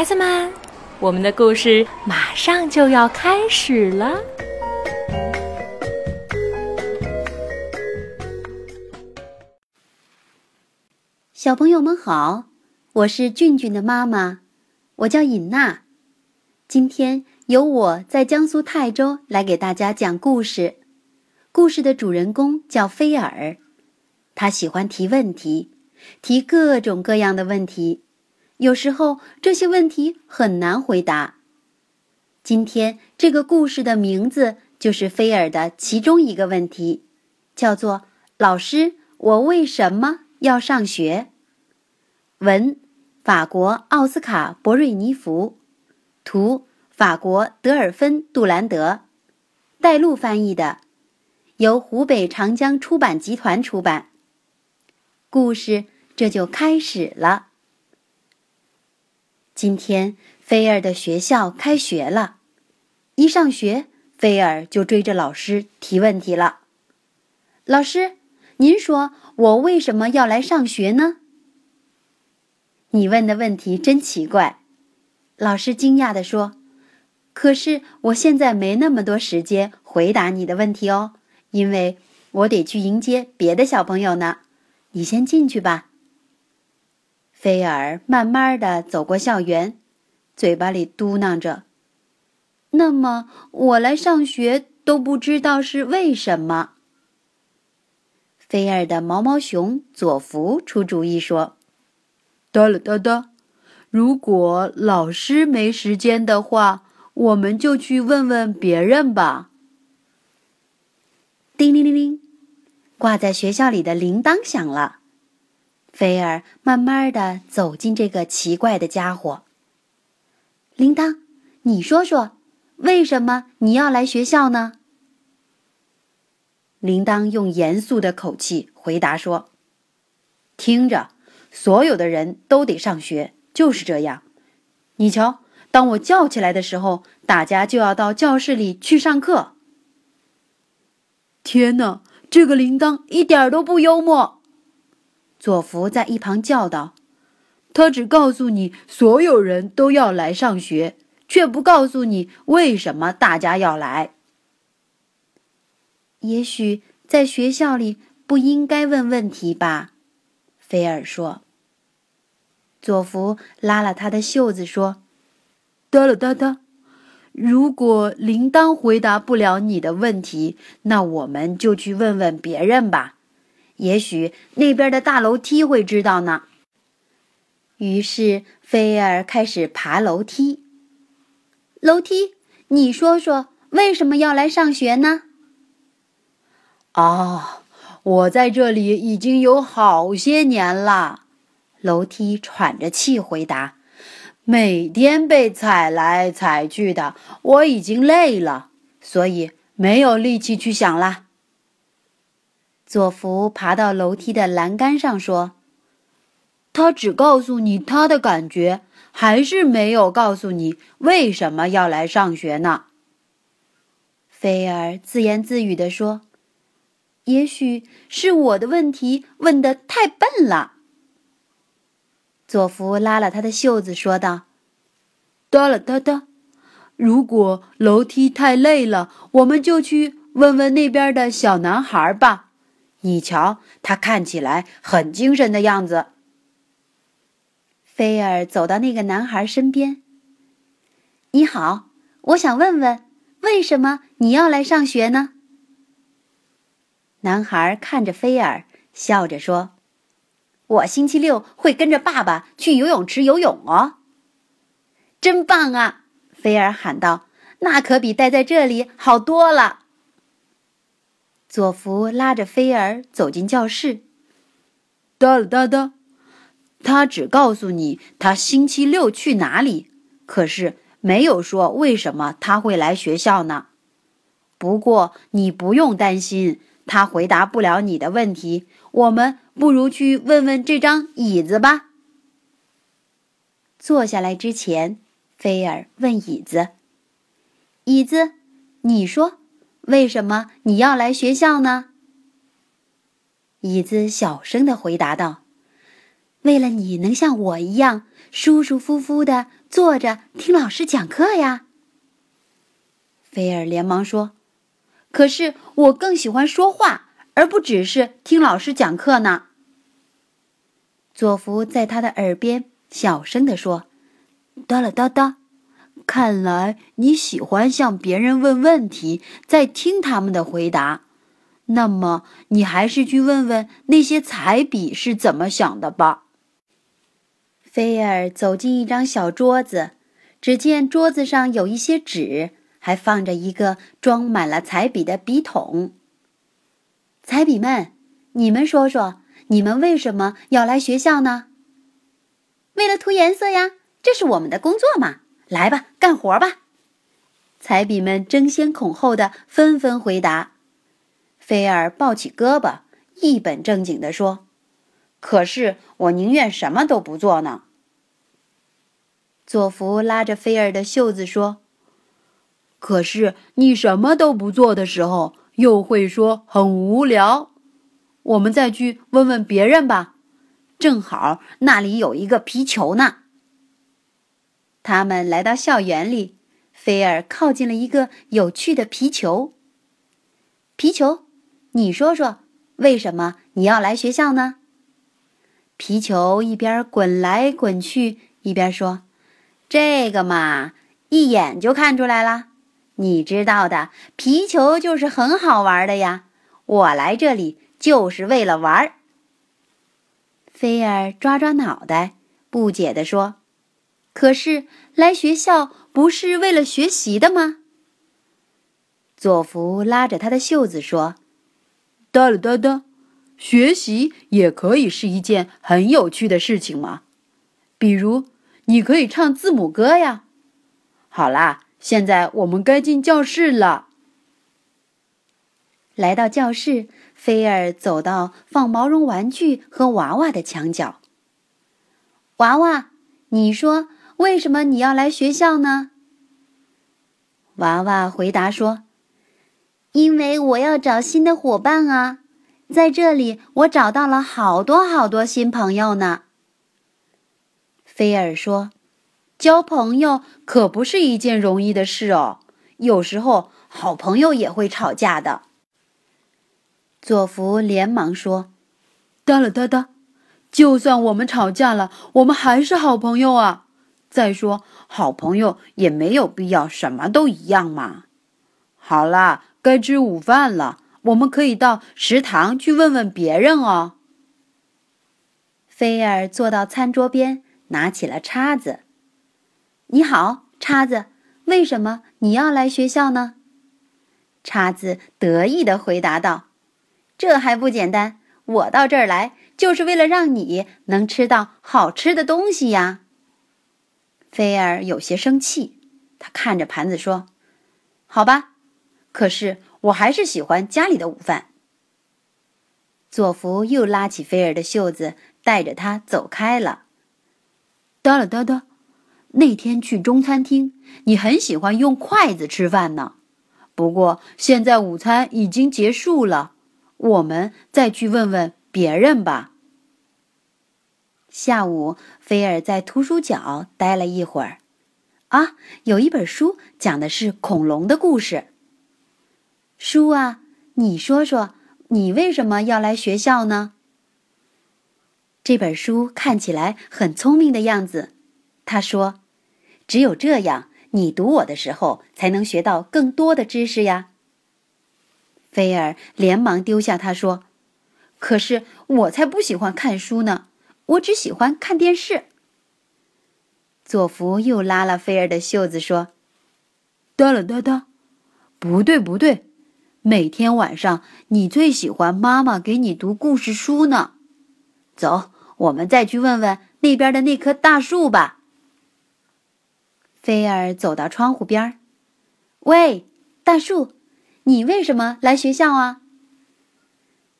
孩子们，我们的故事马上就要开始了。小朋友们好，我是俊俊的妈妈，我叫尹娜。今天由我在江苏泰州来给大家讲故事。故事的主人公叫菲尔，他喜欢提问题，提各种各样的问题。有时候这些问题很难回答。今天这个故事的名字就是菲尔的其中一个问题，叫做“老师，我为什么要上学？”文，法国奥斯卡·博瑞尼福，图，法国德尔芬·杜兰德，带路翻译的，由湖北长江出版集团出版。故事这就开始了。今天菲尔的学校开学了，一上学，菲尔就追着老师提问题了。老师，您说我为什么要来上学呢？你问的问题真奇怪，老师惊讶地说：“可是我现在没那么多时间回答你的问题哦，因为我得去迎接别的小朋友呢。你先进去吧。”菲尔慢慢的走过校园，嘴巴里嘟囔着：“那么我来上学都不知道是为什么。”菲尔的毛毛熊佐福出主意说。哒了哒哒，如果老师没时间的话，我们就去问问别人吧。叮铃铃铃，挂在学校里的铃铛响了。菲尔慢慢的走进这个奇怪的家伙。铃铛，你说说，为什么你要来学校呢？铃铛用严肃的口气回答说：“听着。”所有的人都得上学，就是这样。你瞧，当我叫起来的时候，大家就要到教室里去上课。天哪，这个铃铛一点都不幽默！佐福在一旁叫道：“他只告诉你所有人都要来上学，却不告诉你为什么大家要来。也许在学校里不应该问问题吧。”菲尔说：“佐福拉了他的袖子说，哒了哒哒。如果铃铛回答不了你的问题，那我们就去问问别人吧。也许那边的大楼梯会知道呢。”于是菲儿开始爬楼梯。楼梯，你说说，为什么要来上学呢？哦。我在这里已经有好些年了，楼梯喘着气回答：“每天被踩来踩去的，我已经累了，所以没有力气去想啦。”佐福爬到楼梯的栏杆上说：“他只告诉你他的感觉，还是没有告诉你为什么要来上学呢？”菲尔自言自语地说。也许是我的问题问的太笨了。佐福拉了他的袖子，说道：“哒了哒哒，如果楼梯太累了，我们就去问问那边的小男孩吧。你瞧，他看起来很精神的样子。”菲尔走到那个男孩身边。“你好，我想问问，为什么你要来上学呢？”男孩看着菲尔，笑着说：“我星期六会跟着爸爸去游泳池游泳哦。”真棒啊！菲尔喊道：“那可比待在这里好多了。”佐福拉着菲尔走进教室。哒了哒哒，他只告诉你他星期六去哪里，可是没有说为什么他会来学校呢。不过你不用担心。他回答不了你的问题，我们不如去问问这张椅子吧。坐下来之前，菲尔问椅子：“椅子，你说，为什么你要来学校呢？”椅子小声的回答道：“为了你能像我一样舒舒服服的坐着听老师讲课呀。菲尔连忙说：“可是我更喜欢说话，而不只是听老师讲课呢。”佐福在他的耳边小声地说：“哒啦哒哒，看来你喜欢向别人问问题，再听他们的回答。那么，你还是去问问那些彩笔是怎么想的吧。”菲尔走进一张小桌子，只见桌子上有一些纸。还放着一个装满了彩笔的笔筒。彩笔们，你们说说，你们为什么要来学校呢？为了涂颜色呀，这是我们的工作嘛！来吧，干活吧！彩笔们争先恐后的纷纷回答。菲尔抱起胳膊，一本正经地说：“可是我宁愿什么都不做呢。”佐福拉着菲尔的袖子说。可是你什么都不做的时候，又会说很无聊。我们再去问问别人吧，正好那里有一个皮球呢。他们来到校园里，菲尔靠近了一个有趣的皮球。皮球，你说说，为什么你要来学校呢？皮球一边滚来滚去，一边说：“这个嘛，一眼就看出来了。”你知道的，皮球就是很好玩的呀。我来这里就是为了玩。菲尔抓抓脑袋，不解地说：“可是来学校不是为了学习的吗？”佐福拉着他的袖子说：“哒了哒哒，学习也可以是一件很有趣的事情嘛。比如，你可以唱字母歌呀。好啦。”现在我们该进教室了。来到教室，菲尔走到放毛绒玩具和娃娃的墙角。娃娃，你说为什么你要来学校呢？娃娃回答说：“因为我要找新的伙伴啊，在这里我找到了好多好多新朋友呢。”菲尔说。交朋友可不是一件容易的事哦，有时候好朋友也会吵架的。佐福连忙说：“哒了哒哒，就算我们吵架了，我们还是好朋友啊。再说，好朋友也没有必要什么都一样嘛。好啦，该吃午饭了，我们可以到食堂去问问别人哦。”菲尔坐到餐桌边，拿起了叉子。你好，叉子，为什么你要来学校呢？叉子得意的回答道：“这还不简单，我到这儿来就是为了让你能吃到好吃的东西呀。”菲尔有些生气，他看着盘子说：“好吧，可是我还是喜欢家里的午饭。”佐福又拉起菲尔的袖子，带着他走开了。哒了哒哒。那天去中餐厅，你很喜欢用筷子吃饭呢。不过现在午餐已经结束了，我们再去问问别人吧。下午，菲尔在图书角待了一会儿。啊，有一本书讲的是恐龙的故事。书啊，你说说，你为什么要来学校呢？这本书看起来很聪明的样子。他说。只有这样，你读我的时候才能学到更多的知识呀。菲尔连忙丢下他说：“可是我才不喜欢看书呢，我只喜欢看电视。”佐福又拉了菲尔的袖子说：“哒了哒哒，不对不对，每天晚上你最喜欢妈妈给你读故事书呢。走，我们再去问问那边的那棵大树吧。”菲尔走到窗户边儿，“喂，大树，你为什么来学校啊？”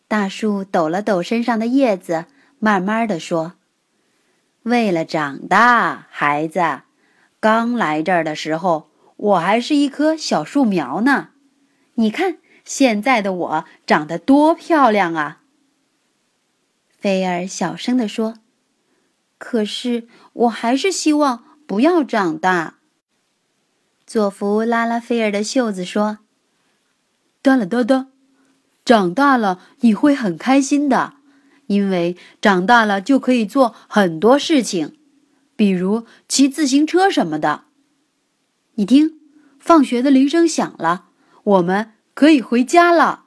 大树抖了抖身上的叶子，慢慢的说：“为了长大，孩子。刚来这儿的时候，我还是一棵小树苗呢。你看现在的我长得多漂亮啊！”菲尔小声的说：“可是我还是希望。”不要长大。佐福拉拉菲尔的袖子说：“哒了哒哒，长大了你会很开心的，因为长大了就可以做很多事情，比如骑自行车什么的。你听，放学的铃声响了，我们可以回家了。”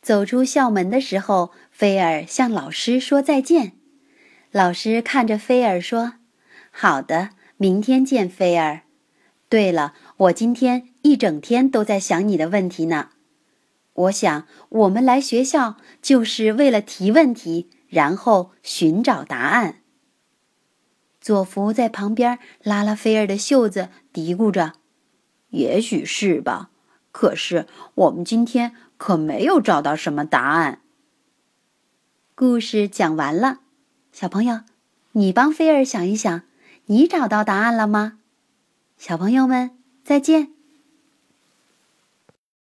走出校门的时候，菲尔向老师说再见。老师看着菲尔说：“好的。”明天见，菲儿。对了，我今天一整天都在想你的问题呢。我想，我们来学校就是为了提问题，然后寻找答案。佐福在旁边拉拉菲儿的袖子，嘀咕着：“也许是吧，可是我们今天可没有找到什么答案。”故事讲完了，小朋友，你帮菲儿想一想。你找到答案了吗？小朋友们，再见。